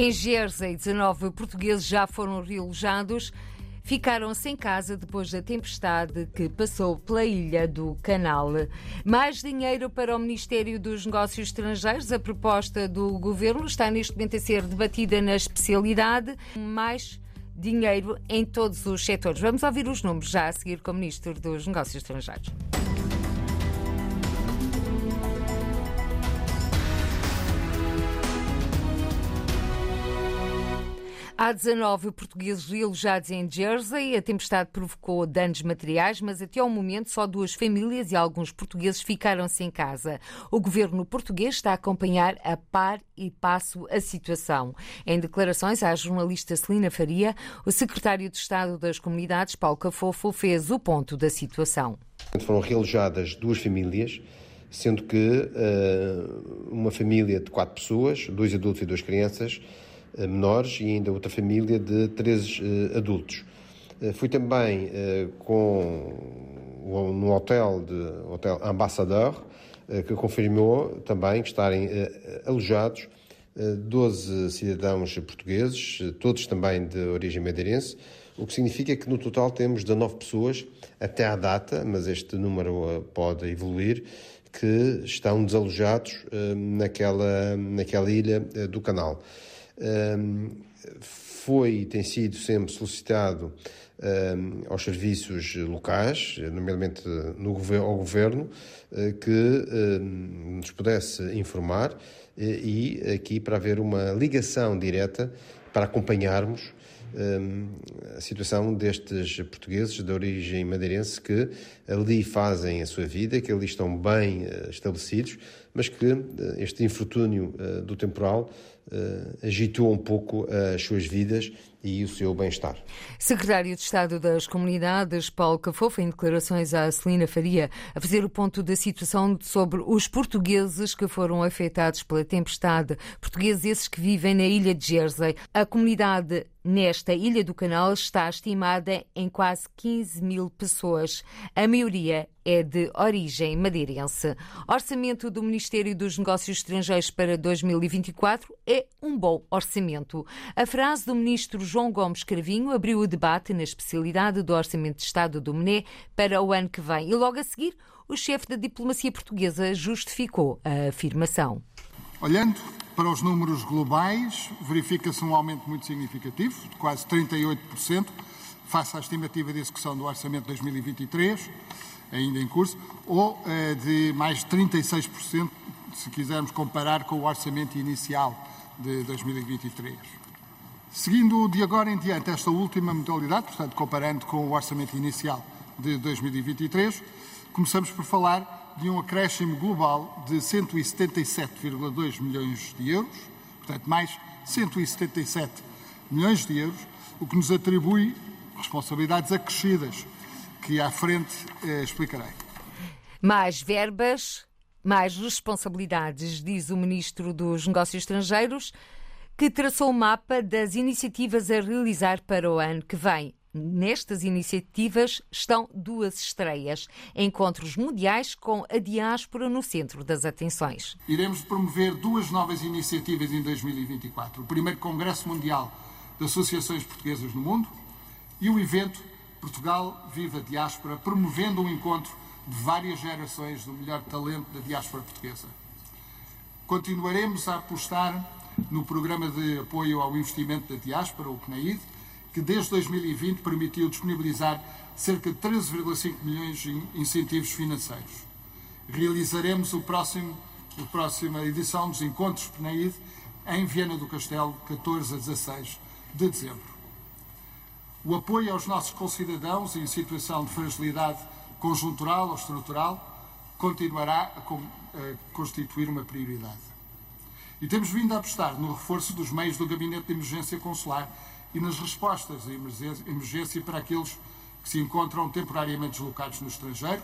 Em Jersey, 19 portugueses já foram realojados. Ficaram sem casa depois da tempestade que passou pela ilha do Canal. Mais dinheiro para o Ministério dos Negócios Estrangeiros. A proposta do governo está neste momento a ser debatida na especialidade. Mais dinheiro em todos os setores. Vamos ouvir os números já a seguir com o Ministro dos Negócios Estrangeiros. Há 19 portugueses alojados em Jersey. A tempestade provocou danos materiais, mas até ao momento só duas famílias e alguns portugueses ficaram sem casa. O governo português está a acompanhar a par e passo a situação. Em declarações à jornalista Celina Faria, o secretário de Estado das Comunidades, Paulo Cafofo, fez o ponto da situação. Foram realojadas duas famílias sendo que uh, uma família de quatro pessoas, dois adultos e duas crianças, menores, e ainda outra família de três uh, adultos. fui também com no hotel de hotel Ambassador, que confirmou também que estarem alojados 12 cidadãos portugueses, todos também de origem madeirense, o que significa que no total temos 19 pessoas até à data, mas este número pode evoluir, que estão desalojados naquela, naquela ilha do canal. Foi e tem sido sempre solicitado aos serviços locais, nomeadamente no, ao governo, que nos pudesse informar e aqui para haver uma ligação direta para acompanharmos a situação destes portugueses de origem madeirense que ali fazem a sua vida, que ali estão bem eh, estabelecidos, mas que eh, este infortúnio eh, do temporal agitou um pouco as suas vidas e o seu bem-estar. Secretário de Estado das Comunidades, Paulo Cafofo, em declarações à Celina Faria, a fazer o ponto da situação sobre os portugueses que foram afetados pela tempestade, portugueses esses que vivem na ilha de Jersey. A comunidade nesta ilha do Canal está estimada em quase 15 mil pessoas. A maioria é de origem madeirense. Orçamento do Ministério dos Negócios Estrangeiros para 2024 é um bom orçamento. A frase do ministro João Gomes Cravinho abriu o debate na especialidade do Orçamento de Estado do MNE para o ano que vem. E logo a seguir, o chefe da diplomacia portuguesa justificou a afirmação. Olhando para os números globais, verifica-se um aumento muito significativo, de quase 38%, face à estimativa de execução do Orçamento de 2023 ainda em curso, ou uh, de mais de 36%, se quisermos comparar com o orçamento inicial de 2023. Seguindo de agora em diante esta última modalidade, portanto, comparando com o orçamento inicial de 2023, começamos por falar de um acréscimo global de 177,2 milhões de euros, portanto, mais 177 milhões de euros, o que nos atribui responsabilidades acrescidas que à frente eh, explicarei. Mais verbas, mais responsabilidades, diz o Ministro dos Negócios Estrangeiros, que traçou o mapa das iniciativas a realizar para o ano que vem. Nestas iniciativas estão duas estreias: encontros mundiais com a diáspora no centro das atenções. Iremos promover duas novas iniciativas em 2024: o primeiro Congresso Mundial de Associações Portuguesas no Mundo e o evento Portugal vive a diáspora, promovendo um encontro de várias gerações do melhor talento da diáspora portuguesa. Continuaremos a apostar no Programa de Apoio ao Investimento da Diáspora, o CNAID, que desde 2020 permitiu disponibilizar cerca de 13,5 milhões em incentivos financeiros. Realizaremos o próximo, a próxima edição dos Encontros PNAID em Viena do Castelo, 14 a 16 de dezembro. O apoio aos nossos concidadãos em situação de fragilidade conjuntural ou estrutural continuará a, constituir uma prioridade. E temos vindo a apostar no reforço dos meios do Gabinete de Emergência Consular e nas respostas à emergência para aqueles que se encontram temporariamente deslocados no estrangeiro,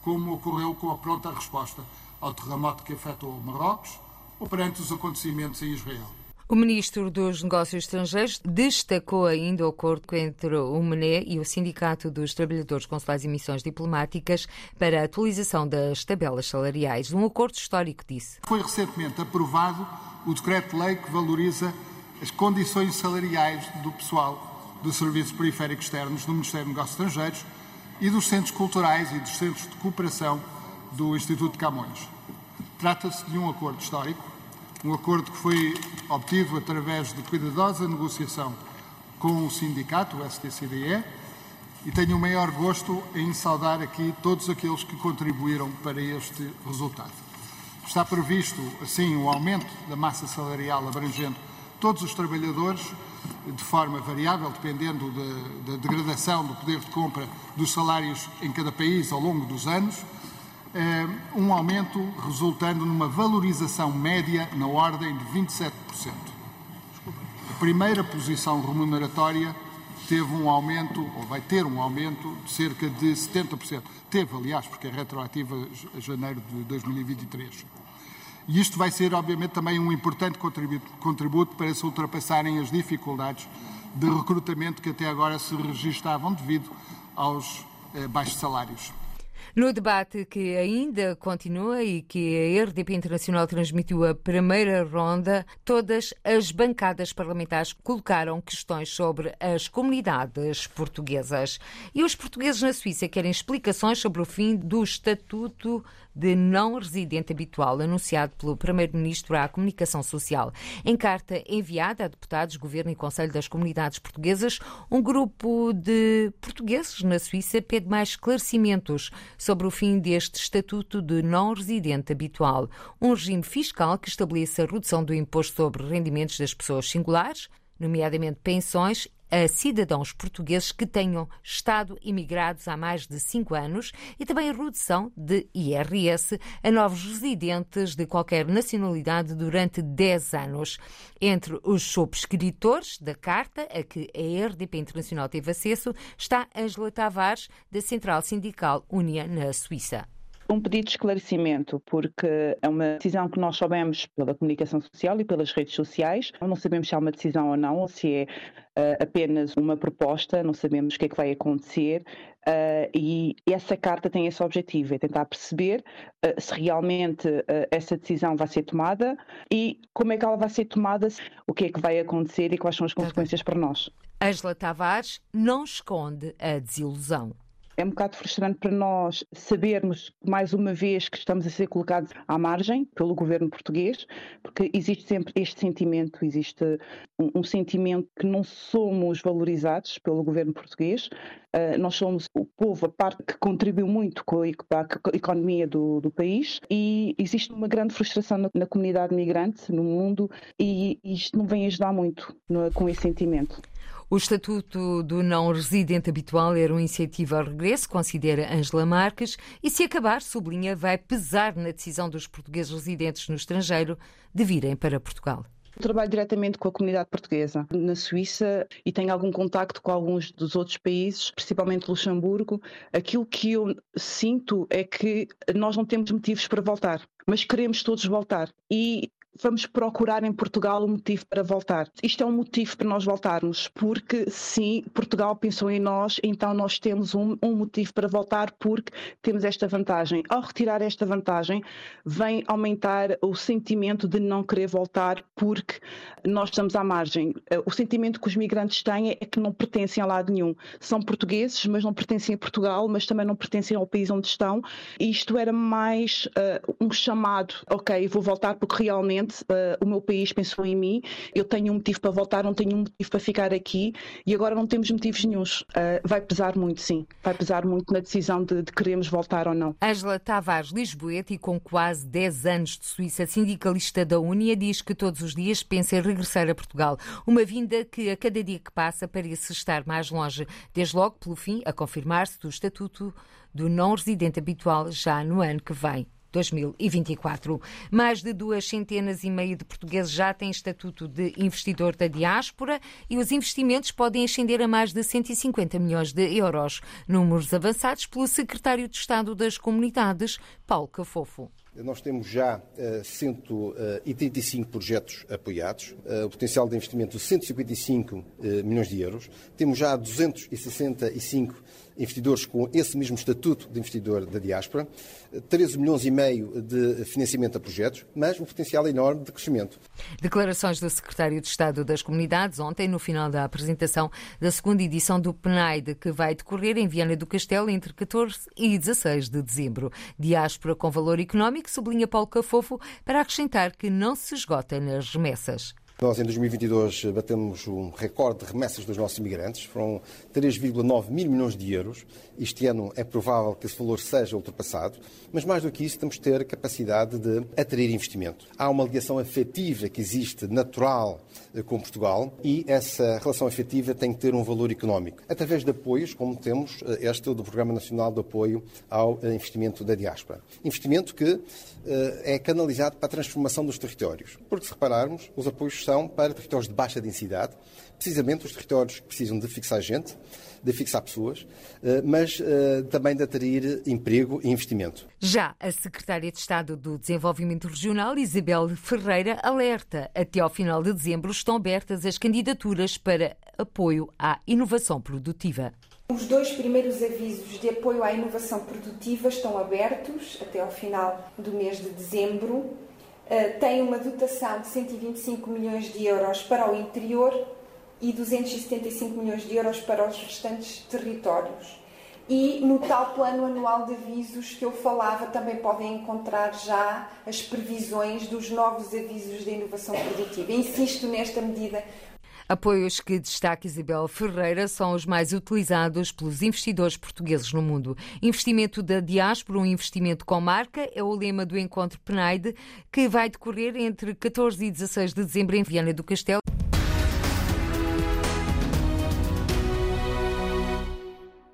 como ocorreu com a pronta resposta ao terremoto que afetou Marrocos ou perante os acontecimentos em Israel. O ministro dos Negócios Estrangeiros destacou ainda o acordo entre o MNE e o Sindicato dos Trabalhadores Consulares e Missões Diplomáticas para a atualização das tabelas salariais. Um acordo histórico, disse. Foi recentemente aprovado o decreto-lei que valoriza as condições salariais do pessoal dos serviços periféricos externos do Ministério dos Negócios Estrangeiros e dos centros culturais e dos centros de cooperação do Instituto de Camões. Trata-se de um acordo histórico, um acordo que foi obtido através de cuidadosa negociação com o sindicato, o STCDE, e tenho o maior gosto em saudar aqui todos aqueles que contribuíram para este resultado. Está previsto, assim, o um aumento da massa salarial abrangendo todos os trabalhadores, de forma variável, dependendo da, da degradação do poder de compra dos salários em cada país ao longo dos anos, um aumento resultando numa valorização média na ordem de 27%. A primeira posição remuneratória teve um aumento, ou vai ter um aumento, de cerca de 70%. Teve, aliás, porque é retroativa a janeiro de 2023. E isto vai ser, obviamente, também um importante contributo para se ultrapassarem as dificuldades de recrutamento que até agora se registavam devido aos eh, baixos salários. No debate que ainda continua e que a RDP Internacional transmitiu a primeira ronda, todas as bancadas parlamentares colocaram questões sobre as comunidades portuguesas. E os portugueses na Suíça querem explicações sobre o fim do Estatuto de não residente habitual anunciado pelo Primeiro-Ministro à Comunicação Social. Em carta enviada a deputados, Governo e Conselho das Comunidades Portuguesas, um grupo de portugueses na Suíça pede mais esclarecimentos sobre o fim deste estatuto de não residente habitual, um regime fiscal que estabeleça a redução do imposto sobre rendimentos das pessoas singulares, nomeadamente pensões a cidadãos portugueses que tenham estado imigrados há mais de cinco anos e também a redução de IRS a novos residentes de qualquer nacionalidade durante 10 anos. Entre os subscritores da carta a que a RDP Internacional teve acesso está Angela Tavares, da Central Sindical Unia, na Suíça um pedido de esclarecimento, porque é uma decisão que nós soubemos pela comunicação social e pelas redes sociais. Não sabemos se é uma decisão ou não, ou se é uh, apenas uma proposta, não sabemos o que é que vai acontecer. Uh, e essa carta tem esse objetivo, é tentar perceber uh, se realmente essa decisão vai ser tomada e como é que ela vai ser tomada, o que é que vai acontecer e quais são as consequências para nós. Angela Tavares não esconde a desilusão é um bocado frustrante para nós sabermos, mais uma vez, que estamos a ser colocados à margem pelo governo português, porque existe sempre este sentimento, existe um, um sentimento que não somos valorizados pelo governo português. Uh, nós somos o povo, a parte que contribuiu muito com a, a economia do, do, país e existe uma grande frustração na, na comunidade migrante no mundo e isto não vem ajudar muito no, com esse sentimento. O Estatuto do Não Residente Habitual era um incentivo ao regresso, considera Angela Marques, e se acabar, sublinha, vai pesar na decisão dos portugueses residentes no estrangeiro de virem para Portugal. Trabalho diretamente com a comunidade portuguesa na Suíça e tenho algum contacto com alguns dos outros países, principalmente Luxemburgo. Aquilo que eu sinto é que nós não temos motivos para voltar, mas queremos todos voltar. E vamos procurar em Portugal um motivo para voltar. Isto é um motivo para nós voltarmos, porque sim, Portugal pensou em nós, então nós temos um, um motivo para voltar porque temos esta vantagem. Ao retirar esta vantagem, vem aumentar o sentimento de não querer voltar porque nós estamos à margem. O sentimento que os migrantes têm é que não pertencem a lado nenhum. São portugueses, mas não pertencem a Portugal, mas também não pertencem ao país onde estão. E isto era mais uh, um chamado, ok, vou voltar porque realmente uh, o meu país pensou em mim, eu tenho um motivo para voltar, não tenho um motivo para ficar aqui e agora não temos motivos nenhums. Uh, vai pesar muito, sim, vai pesar muito na decisão de, de queremos voltar ou não. Ângela Tavares Lisboeta, e com quase 10 anos de Suíça, sindicalista da Unia, diz que todos os dias pensa em regressar a Portugal. Uma vinda que a cada dia que passa parece estar mais longe, desde logo pelo fim a confirmar-se do estatuto do não residente habitual já no ano que vem. 2024. Mais de duas centenas e meio de portugueses já têm estatuto de investidor da diáspora e os investimentos podem ascender a mais de 150 milhões de euros. Números avançados pelo secretário de Estado das Comunidades, Paulo Cafofo. Nós temos já uh, 135 projetos apoiados, uh, o potencial de investimento de 155 uh, milhões de euros. Temos já 265 investidores com esse mesmo estatuto de investidor da diáspora, 13 milhões e meio de financiamento a projetos, mas um potencial enorme de crescimento. Declarações do secretário de Estado das Comunidades ontem, no final da apresentação da segunda edição do PNAID, que vai decorrer em Viana do Castelo entre 14 e 16 de dezembro. Diáspora com valor económico, sublinha Paulo Cafofo, para acrescentar que não se esgota nas remessas. Nós, em 2022, batemos um recorde de remessas dos nossos imigrantes. Foram 3,9 mil milhões de euros. Este ano é provável que esse valor seja ultrapassado. Mas, mais do que isso, temos que ter capacidade de atrair investimento. Há uma ligação afetiva que existe, natural, eh, com Portugal e essa relação afetiva tem que ter um valor económico. Através de apoios, como temos eh, este do Programa Nacional de Apoio ao eh, Investimento da Diáspora. Investimento que é canalizado para a transformação dos territórios. Porque, se repararmos, os apoios são para territórios de baixa densidade, precisamente os territórios que precisam de fixar gente, de fixar pessoas, eh, mas eh, também de atrair emprego e investimento. Já a Secretária de Estado do Desenvolvimento Regional, Isabel Ferreira, alerta até ao final de dezembro estão abertas as candidaturas para apoio à inovação produtiva. Os dois primeiros avisos de apoio à inovação produtiva estão abertos até ao final do mês de dezembro tem uma dotação de 125 milhões de euros para o interior e 275 milhões de euros para os restantes territórios. E no tal plano anual de avisos que eu falava, também podem encontrar já as previsões dos novos avisos de inovação produtiva. Insisto nesta medida Apoios que destaca Isabel Ferreira são os mais utilizados pelos investidores portugueses no mundo. Investimento da diáspora, um investimento com marca, é o lema do encontro PNAID, que vai decorrer entre 14 e 16 de dezembro em Viana do Castelo.